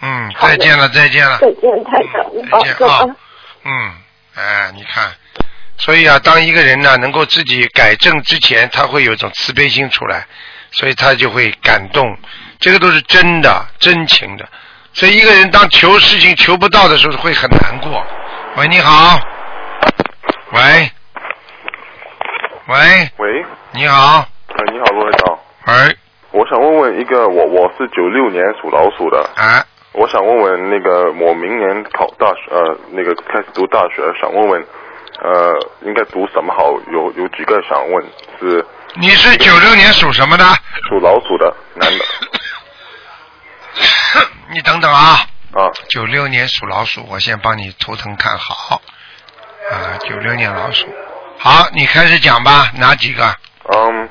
Speaker 5: 嗯，
Speaker 1: 再见了，再见了。
Speaker 5: 再见，台长，你
Speaker 1: 再见啊
Speaker 5: 啊。
Speaker 1: 嗯，哎，你看，所以啊，当一个人呢能够自己改正之前，他会有一种慈悲心出来，所以他就会感动，这个都是真的、真情的。所以一个人当求事情求不到的时候，会很难过。喂，你好。喂。喂，
Speaker 6: 喂，
Speaker 1: 你好。
Speaker 6: 哎，你好，罗院长，
Speaker 1: 喂，
Speaker 6: 我想问问一个，我我是九六年属老鼠的，
Speaker 1: 啊，
Speaker 6: 我想问问那个我明年考大学，呃，那个开始读大学，想问问，呃，应该读什么好？有有几个想问，是
Speaker 1: 你是九六年属什么的？
Speaker 6: 属老鼠的男的
Speaker 1: 你等等啊。
Speaker 6: 啊，
Speaker 1: 九六年属老鼠，我先帮你图腾看好。啊，九六年老鼠，好，你开始讲吧，哪几个？
Speaker 6: 嗯，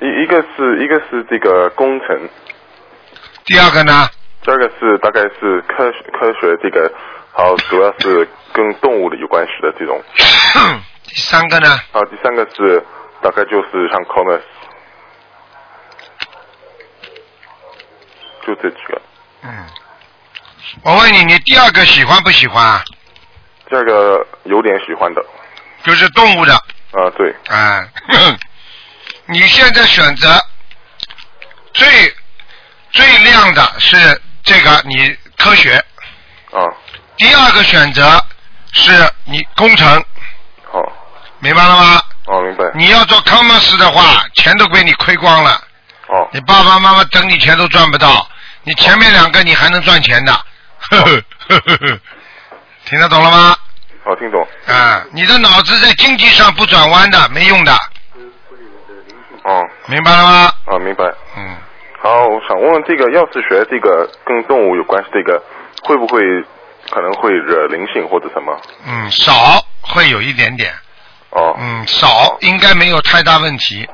Speaker 6: 一一个是一个是这个工程，
Speaker 1: 第二个呢？
Speaker 6: 第二个是大概是科学科学这个，好主要是跟动物的有关系的这种，
Speaker 1: 第三个呢？
Speaker 6: 好，第三个是大概就是像 commerce，就这几个。
Speaker 1: 嗯，我问你，你第二个喜欢不喜欢啊？
Speaker 6: 这个有点喜欢的，
Speaker 1: 就是动物的，
Speaker 6: 啊，对，
Speaker 1: 啊，你现在选择最最亮的是这个你科学，
Speaker 6: 啊，
Speaker 1: 第二个选择是你工程，
Speaker 6: 好，
Speaker 1: 明白了吗？
Speaker 6: 哦，明白，
Speaker 1: 你要做 commerce 的话，钱都被你亏光了，
Speaker 6: 哦，
Speaker 1: 你爸爸妈妈等你钱都赚不到，你前面两个你还能赚钱的，呵呵呵呵呵，听得懂了吗？
Speaker 6: 好，听懂，
Speaker 1: 啊，你的脑子在经济上不转弯的，没用的，
Speaker 6: 哦，
Speaker 1: 明白了吗？
Speaker 6: 啊，明白。
Speaker 1: 嗯，
Speaker 6: 好，我想问问这个，要是学这个跟动物有关系，这个会不会可能会惹灵性或者什么？
Speaker 1: 嗯，少会有一点点，
Speaker 6: 哦，
Speaker 1: 嗯，少应该没有太大问题。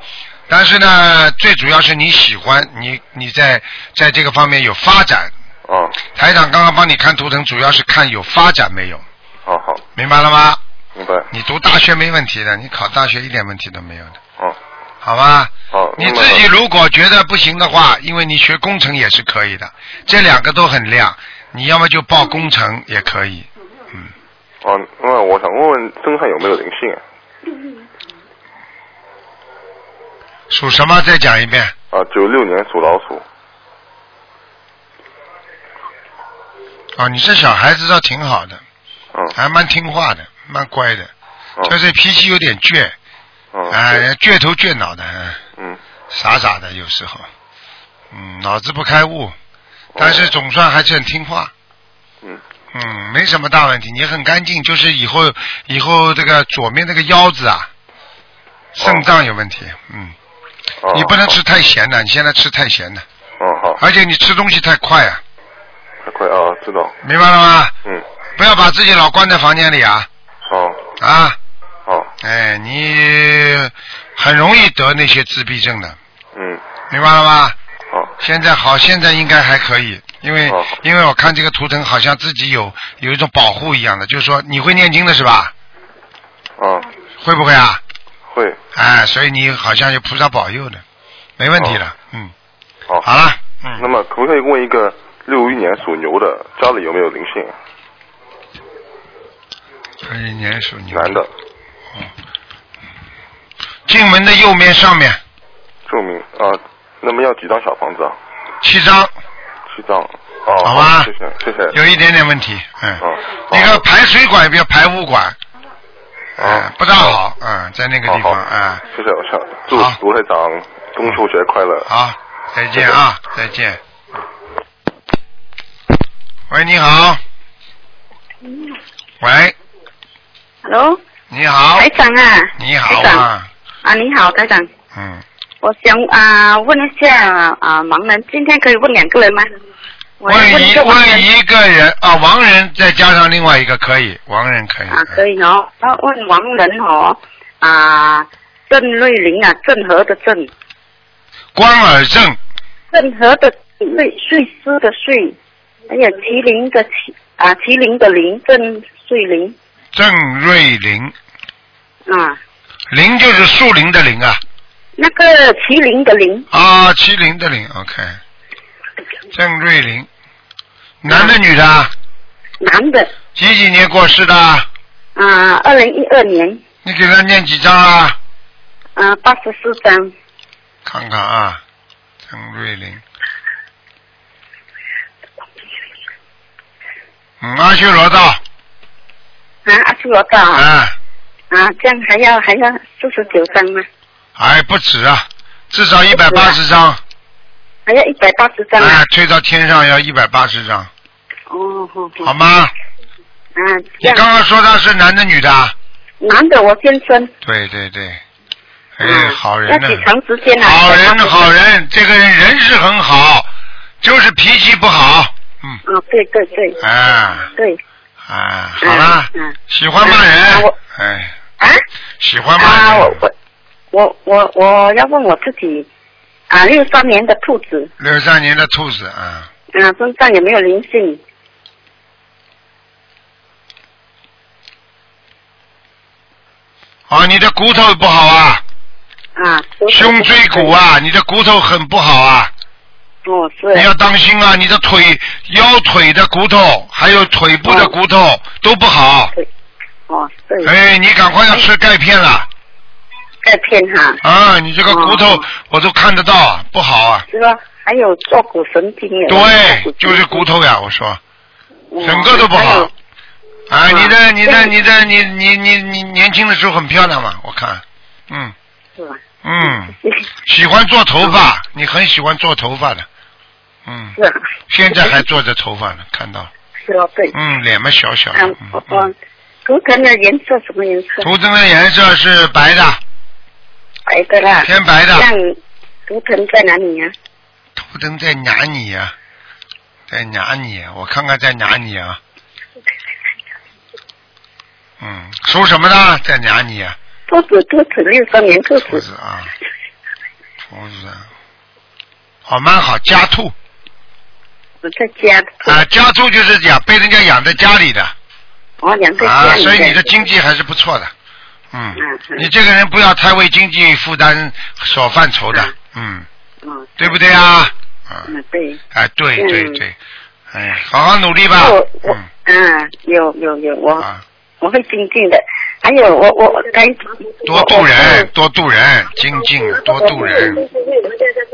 Speaker 1: 但是呢，最主要是你喜欢你你在在这个方面有发展。
Speaker 6: 哦，
Speaker 1: 台长刚刚帮你看图腾，主要是看有发展没有，
Speaker 6: 好好，
Speaker 1: 明白了吗？
Speaker 6: 明白。
Speaker 1: 你读大学没问题的，你考大学一点问题都没有的，
Speaker 6: 哦，
Speaker 1: 好吧？
Speaker 6: 好，
Speaker 1: 你自己如果觉得不行的话，因为你学工程也是可以的，这两个都很亮，你要么就报工程也可以。嗯，
Speaker 6: 哦，那我想问问身上有没有灵性啊？
Speaker 1: 属什么？再讲一遍。
Speaker 6: 啊，九六年属老鼠。
Speaker 1: 啊，你这小孩子倒挺好的，
Speaker 6: 嗯，
Speaker 1: 还蛮听话的，蛮乖的，
Speaker 6: 哦
Speaker 1: 就是脾气有点倔，
Speaker 6: 嗯，
Speaker 1: 哎、倔头倔脑的，嗯
Speaker 6: 嗯，
Speaker 1: 傻傻的有时候，嗯，脑子不开悟，但是总算还是很听话，
Speaker 6: 嗯，
Speaker 1: 嗯，没什么大问题，你很干净，就是以后以后这个左面那个腰子啊，肾脏有问题，嗯，
Speaker 6: 哦。
Speaker 1: 你不能吃太咸的，你现在吃太咸的，
Speaker 6: 哦，好，
Speaker 1: 而且你吃东西太快啊，
Speaker 6: 太快啊，知道，
Speaker 1: 明白了吗？
Speaker 6: 嗯，
Speaker 1: 不要把自己老关在房间里啊。
Speaker 6: 好，
Speaker 1: 啊！
Speaker 6: 好，
Speaker 1: 哎，你很容易得那些自闭症的，
Speaker 6: 嗯，
Speaker 1: 明白了吗？
Speaker 6: 好，
Speaker 1: 现在好，现在应该还可以，因为、
Speaker 6: 哦。
Speaker 1: 因为我看这个图腾好像自己有有一种保护一样的，就是说你会念经的是吧？
Speaker 6: 嗯，
Speaker 1: 会不会啊？
Speaker 6: 会，
Speaker 1: 哎，所以你好像有菩萨保佑的，没问题的，嗯，
Speaker 6: 好，
Speaker 1: 好了，嗯，
Speaker 6: 那么可不可以问一个六一年属牛的家里有没有灵性？
Speaker 1: 这一年属牛，
Speaker 6: 男的，
Speaker 1: 进门的右面上面。
Speaker 6: 注明啊，那么要几张小房子啊？
Speaker 1: 七张，
Speaker 6: 七张。哦，
Speaker 1: 好吧。
Speaker 6: 谢谢，谢谢。
Speaker 1: 有一点点问题，嗯，
Speaker 6: 哦，
Speaker 1: 那个排水管比较排污管，嗯。
Speaker 6: 啊，
Speaker 1: 不大好，嗯，在那个地方，
Speaker 6: 好好。
Speaker 1: 啊，
Speaker 6: 谢谢，我想祝
Speaker 1: 好。
Speaker 6: 卢台长中秋节快乐。
Speaker 1: 好，再见啊，再见。喂，你好。喂，
Speaker 3: Hello，
Speaker 1: 你好。
Speaker 3: 台，长啊，
Speaker 1: 你好
Speaker 3: 台长。
Speaker 1: 啊，
Speaker 3: 啊，你好，台长，
Speaker 1: 嗯，
Speaker 3: 我想啊问一下啊盲人，今天可以问两个人吗？
Speaker 1: 问
Speaker 3: 问一
Speaker 1: 问一个人啊，盲人再加上另外一个可以，盲人可以，
Speaker 3: 啊，可以哦。要问盲人哦啊，郑瑞玲啊，郑和的郑，
Speaker 1: 关尔正，
Speaker 3: 郑和的瑞，瑞士的瑞，还有麒麟的麒啊，麒麟的麟，郑瑞麟
Speaker 1: 郑瑞林，
Speaker 3: 啊，
Speaker 1: 林就是树林的林啊，
Speaker 3: 那个麒麟的麟，
Speaker 1: 啊，麒麟的麟，OK，郑瑞林，男的女的啊？
Speaker 3: 男的。
Speaker 1: 几几年过世的？
Speaker 3: 啊，二零一二年。
Speaker 1: 你给他念几张啊？
Speaker 3: 啊，八十四张。
Speaker 1: 看看啊，郑瑞林。嗯，阿修罗道，
Speaker 3: 啊，阿修罗道啊，
Speaker 1: 啊，
Speaker 3: 啊，这样还要还要四十九张吗？
Speaker 1: 哎不止啊，至少一百八十张，
Speaker 3: 还要一百八十张啊
Speaker 1: 哎？，推到天上要一百八十张，
Speaker 3: 哦，好好
Speaker 1: 好吗？
Speaker 3: 啊，这样
Speaker 1: 你刚刚说他是男的女的啊？
Speaker 3: 男的我先生，
Speaker 1: 对对对，哎，
Speaker 3: 啊
Speaker 1: 好人呢
Speaker 3: 要几，长时间啊？
Speaker 1: 好人好。人，这个人人是很好，就是脾气不好，嗯，
Speaker 3: 啊，对对对
Speaker 1: 啊
Speaker 3: 对
Speaker 1: 啊，好啦，
Speaker 3: 嗯
Speaker 1: 喜欢骂
Speaker 3: 啊
Speaker 1: 人，哎，
Speaker 3: 啊？
Speaker 1: 喜欢骂
Speaker 3: 啊，我
Speaker 1: 人。
Speaker 3: 我我我我要问我自己啊，六三年的兔子。
Speaker 1: 六三年的兔子啊，
Speaker 3: 啊，身上有没有灵性？
Speaker 1: 啊，你的骨头不好啊，
Speaker 3: 啊，
Speaker 1: 胸椎骨。啊，你的骨头很不好啊，
Speaker 3: 哦，是。
Speaker 1: 你要当心啊，你的腿、腰腿的骨头，还有腿部的骨头都不好。
Speaker 3: 哦，对，
Speaker 1: 哎，你赶快要吃钙片了
Speaker 3: 钙片哈，
Speaker 1: 啊！你这个骨头
Speaker 3: 哦。
Speaker 1: 我都看得到啊，不好啊。
Speaker 3: 是吧？还有坐骨神经也。
Speaker 1: 对，就是骨头呀，我说，整个都不好。啊，你的你的
Speaker 3: 对。
Speaker 1: 你的你你你你年轻的时候很漂亮嘛，我看，嗯。
Speaker 3: 是吧？
Speaker 1: 嗯，喜欢做头发，你很喜欢做头发的，嗯，
Speaker 3: 是啊，
Speaker 1: 现在还做着头发呢，看到，
Speaker 3: 是哦，对。
Speaker 1: 嗯，脸嘛小小的，
Speaker 3: 嗯，
Speaker 1: 嗯
Speaker 3: 图腾的颜色什么颜色？
Speaker 1: 图腾的颜色是白的，
Speaker 3: 白的啦。
Speaker 1: 偏白的，
Speaker 3: 像图腾在哪里呀、
Speaker 1: 图腾在哪里呀？在哪里呀？我看看在哪里啊？嗯，属什么的？在哪里呀？
Speaker 3: 兔子，兔子，六三年兔子。
Speaker 1: 兔子啊，兔子好，哦，蛮好，家兔
Speaker 3: 我在家。
Speaker 1: 啊，家猪就是养被人家养在家里的
Speaker 3: 我养在
Speaker 1: 啊
Speaker 3: 家，里
Speaker 1: 所以你的经济还是不错的，嗯你这个人不要太为经济负担所犯愁的，嗯，
Speaker 3: 嗯，
Speaker 1: 对不对啊？嗯，
Speaker 3: 嗯，对。
Speaker 1: 哎，对
Speaker 3: 嗯
Speaker 1: 对对，哎，好好努力吧嗯
Speaker 3: 嗯，有有有，我
Speaker 1: 啊，
Speaker 3: 我会精进的。还有我我该
Speaker 1: 多度人，多度人，精进多度人。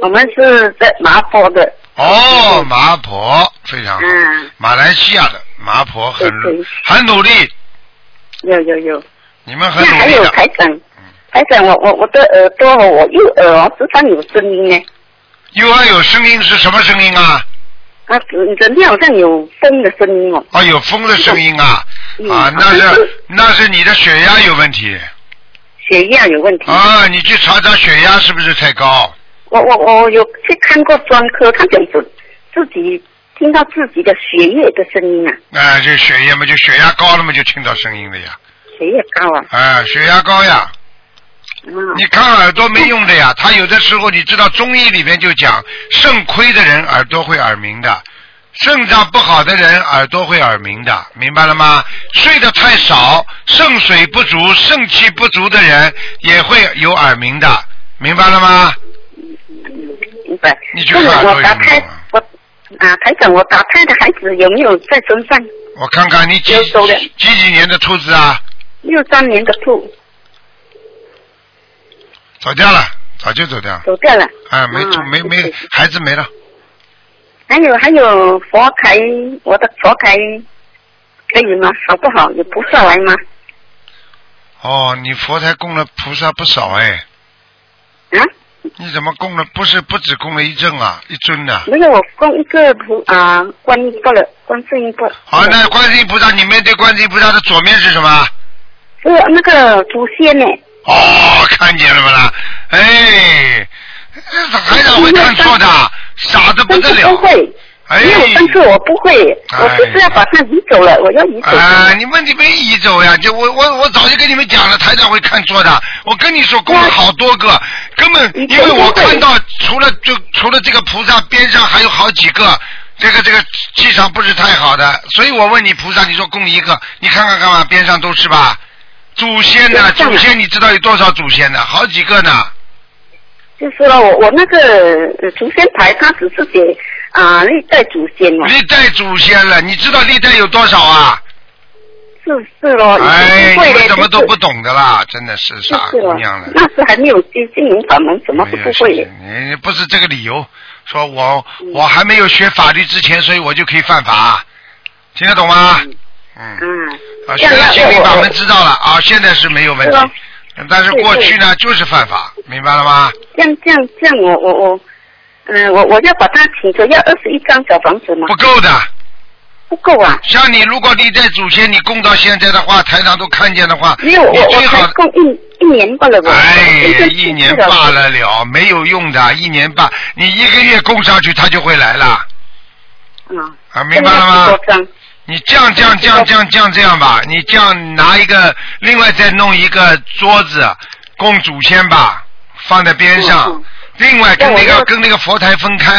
Speaker 3: 我们是在麻坡的，
Speaker 1: 哦，麻婆非常好，
Speaker 3: 嗯，
Speaker 1: 马来西亚的麻婆很很努力，
Speaker 3: 有有有。
Speaker 1: 你们很努力还有。
Speaker 3: 台长，台长，我我我的耳朵，我右耳哦，时常有声音呢。
Speaker 1: 右耳有声音是什么声音啊？
Speaker 3: 啊，人家好像有风的声音哦。
Speaker 1: 啊，有风的声音啊！
Speaker 3: 嗯
Speaker 1: 啊，那是那是你的血压有问题
Speaker 3: 血压有问题。
Speaker 1: 啊！你去查查血压是不是太高？
Speaker 3: 我我我有去看过专科，他讲自自己听到自己的血液的声音啊，
Speaker 1: 啊，就血液嘛，就血压高了嘛，就听到声音了呀。
Speaker 3: 血压高啊。
Speaker 1: 啊，血压高呀，
Speaker 3: 嗯。
Speaker 1: 你看耳朵没用的呀。他有的时候你知道中医里面就讲，肾亏的人耳朵会耳鸣的，肾脏不好的人耳朵会耳鸣的，明白了吗？睡得太少，肾水不足、肾气不足的人也会有耳鸣的，明白了吗？
Speaker 3: 明白。
Speaker 1: 你去
Speaker 3: 那我
Speaker 1: 看都有
Speaker 3: 打胎
Speaker 1: 用啊，
Speaker 3: 我啊，台长，我打胎的孩子有没有在身上？
Speaker 1: 我看看你几几几年的兔子啊？
Speaker 3: 六三年的兔
Speaker 1: 走掉了，早就走掉了。
Speaker 3: 走掉了。
Speaker 1: 啊，没
Speaker 3: 啊
Speaker 1: 没没孩子没了。
Speaker 3: 还有还有佛台，我的佛台可以吗？好不好？有菩萨来吗？
Speaker 1: 哦，你佛台供了菩萨不少哎，
Speaker 3: 啊？
Speaker 1: 你怎么供了？不是不止供了一尊啊，一尊呢、
Speaker 3: 没有，我供一个菩啊，观音不了，观世音不。
Speaker 1: 好，那观世音菩萨，你面对观世音菩萨的左面是什么？
Speaker 3: 是那个祖先呢？
Speaker 1: 哦，看见了不啦？哎，这台长会看错的，傻的不得了
Speaker 3: 不。会，
Speaker 1: 哎
Speaker 3: 因为我不会，我就是要把它移走了，我要移走。
Speaker 1: 啊，你问题没移走呀？就我我我早就跟你们讲了，台长会看错的。我跟你说，供了好多个，根本因为我看到除了就除了这个菩萨边上还有好几个，这个这个气场不是太好的，所以我问你菩萨，你说供一个，你看看干嘛？边上都是吧？祖先呢？祖先你知道有多少祖先呢？好几个呢。
Speaker 3: 就是了，我我那个呃祖先牌，它只是写啊历代祖先嘛，
Speaker 1: 历代祖先了，你知道历代有多少啊？
Speaker 3: 是是喽，
Speaker 1: 哎，你们怎么都不懂的啦，真的是傻姑娘了。，
Speaker 3: 那时还没有接经营法门，怎么都不会的。
Speaker 1: 你你不是这个理由，说我
Speaker 3: 嗯
Speaker 1: 我还没有学法律之前，所以我就可以犯法，听得懂吗？嗯，
Speaker 3: 嗯，
Speaker 1: 啊，现在心灵法门知道了啊，现在是没有问题，但是过去呢就是犯法，明白了吗？
Speaker 3: 这样这样这样，我我我，嗯、我我要把它请求，要二十一张小房子吗？
Speaker 1: 不够的，
Speaker 3: 不够啊，
Speaker 1: 像你如果你在祖先你供到现在的话，台长都看见的话，
Speaker 3: 没有我
Speaker 1: 你
Speaker 3: 我才
Speaker 1: 最好。
Speaker 3: 供一一年罢了吧。
Speaker 1: 哎
Speaker 3: 我，
Speaker 1: 一年罢了了，没有用的，一年半，你一个月供上去，他就会来了，
Speaker 3: 嗯，
Speaker 1: 啊，明白了吗？
Speaker 3: 多张？
Speaker 1: 你降降降降降这样吧，你这样拿一个，另外再弄一个桌子供祖先吧，放在边上，
Speaker 3: 嗯
Speaker 1: 另外跟那个跟那个佛台分开，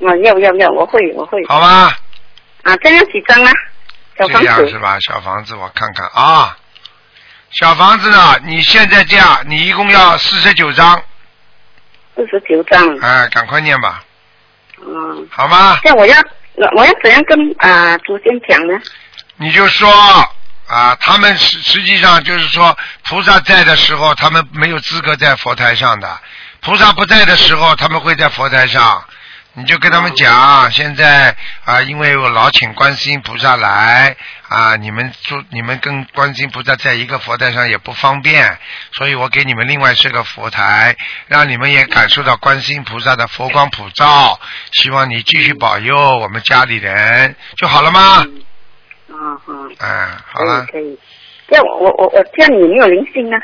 Speaker 3: 啊，要要要，我会我会。
Speaker 1: 好吧？
Speaker 3: 啊，这样几张啊？小房
Speaker 1: 这样是。吧？小房子我看看啊，小房子呢，你现在这样，你一共要四十九张，
Speaker 3: 四十九张。
Speaker 1: 哎，赶快念吧，
Speaker 3: 嗯，
Speaker 1: 好吗？
Speaker 3: 这样我要我要怎样跟啊祖先讲呢？
Speaker 1: 你就说啊，他们实实际上就是说，菩萨在的时候，他们没有资格在佛台上的；菩萨不在的时候，他们会在佛台上。你就跟他们讲，现在啊，因为我老请观世音菩萨来啊，你们住你们跟观世音菩萨在一个佛台上也不方便，所以我给你们另外设个佛台，让你们也感受到观世音菩萨的佛光普照。希望你继续保佑我们家里人，就好了吗？
Speaker 3: 啊好，
Speaker 1: 嗯，好了，
Speaker 3: 可以。这我我我我这样有没有灵性呢？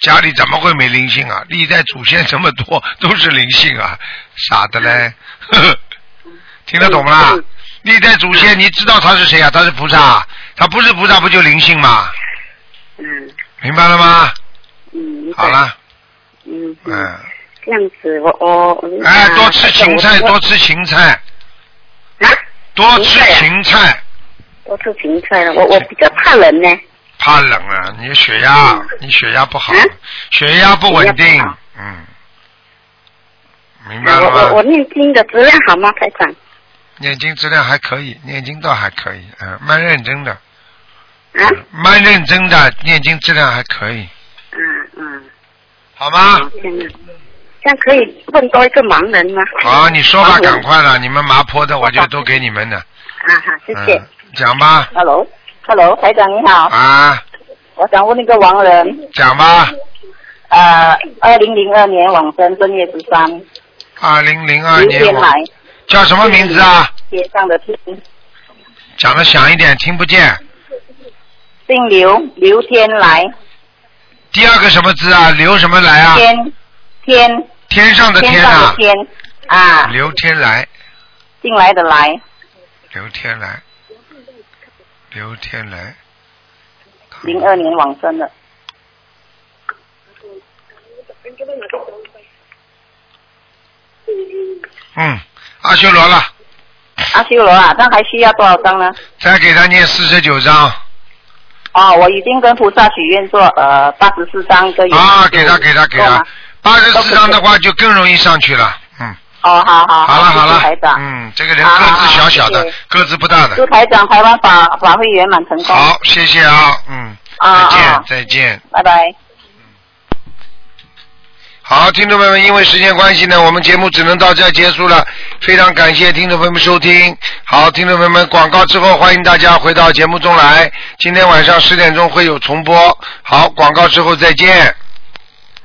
Speaker 1: 家里怎么会没灵性啊？历代祖先这么多，都是灵性啊，傻的嘞。呵 呵听得懂不啦？历代祖先，你知道他是谁啊？他是菩萨，他不是菩萨，不就灵性吗？
Speaker 3: 嗯
Speaker 1: 明白了吗？
Speaker 3: 嗯，
Speaker 1: 好。了，
Speaker 3: 嗯嗯，
Speaker 1: 嗯，
Speaker 3: 这样子我我
Speaker 1: 哎，
Speaker 3: 啊
Speaker 1: 多吃芹菜，多吃芹菜，
Speaker 3: 啊，
Speaker 1: 多吃芹菜。
Speaker 3: 多吃芹菜了。我我比较怕冷呢。
Speaker 1: 怕冷啊，你血压，你血压不好
Speaker 3: 嗯，
Speaker 1: 血压不稳定嗯，明白
Speaker 3: 我
Speaker 1: 了吗？
Speaker 3: 我我念经的质量好吗，台长？
Speaker 1: 念经质量还可以，念经倒还可以，嗯，蛮认真的，
Speaker 3: 啊，
Speaker 1: 蛮认真的，念经质量还可以，
Speaker 3: 嗯嗯，
Speaker 1: 好吗？
Speaker 3: 好，这样可以问多一个盲人吗？
Speaker 1: 好，你说吧，赶快了，你们麻坡的我就都给你们的，
Speaker 3: 啊好，谢谢。
Speaker 1: 嗯，讲吧
Speaker 3: ，Hello，Hello，台长你好，
Speaker 1: 啊，
Speaker 3: 我想问那个盲人，
Speaker 1: 讲吧，
Speaker 3: 呃，二零零二年往生正月十三，
Speaker 1: 二零零二
Speaker 3: 刘
Speaker 1: 年我
Speaker 3: 天来，
Speaker 1: 叫什么名字啊？
Speaker 3: 天上的天，
Speaker 1: 讲的响一点，听不见。
Speaker 3: 姓刘，刘天来，
Speaker 1: 第二个什么字啊？刘什么来啊？
Speaker 3: 天天。
Speaker 1: 天上的
Speaker 3: 天
Speaker 1: 啊，
Speaker 3: 天啊，
Speaker 1: 刘天来，
Speaker 3: 进来的来，
Speaker 1: 刘天来，刘天来，
Speaker 3: 零二年往生的，
Speaker 1: 嗯，阿修罗了，
Speaker 3: 阿修罗啊，那还需要多少张呢？
Speaker 1: 再给他念四十九张。
Speaker 3: 哦，我已经跟菩萨许愿做呃八十四张一个月。
Speaker 1: 啊，给他给他给他。八十四张的话就更容易上去了，嗯，
Speaker 3: 哦，好好
Speaker 1: 好了好了。
Speaker 3: 台，长，
Speaker 1: 嗯，这个人个子小小的个子不大的。
Speaker 3: 祝，台长台湾法法会圆满成功。
Speaker 1: 好，谢谢啊，嗯，
Speaker 3: 啊
Speaker 1: 再见
Speaker 3: 啊。
Speaker 1: 再见。
Speaker 3: 拜拜。
Speaker 1: 好，听众朋友们，因为时间关系呢，我们节目只能到这结束了。非常感谢听众朋友们收听。好，听众朋友们，广告之后欢迎大家回到节目中来。今天晚上十点钟会有重播。好，广告之后再见。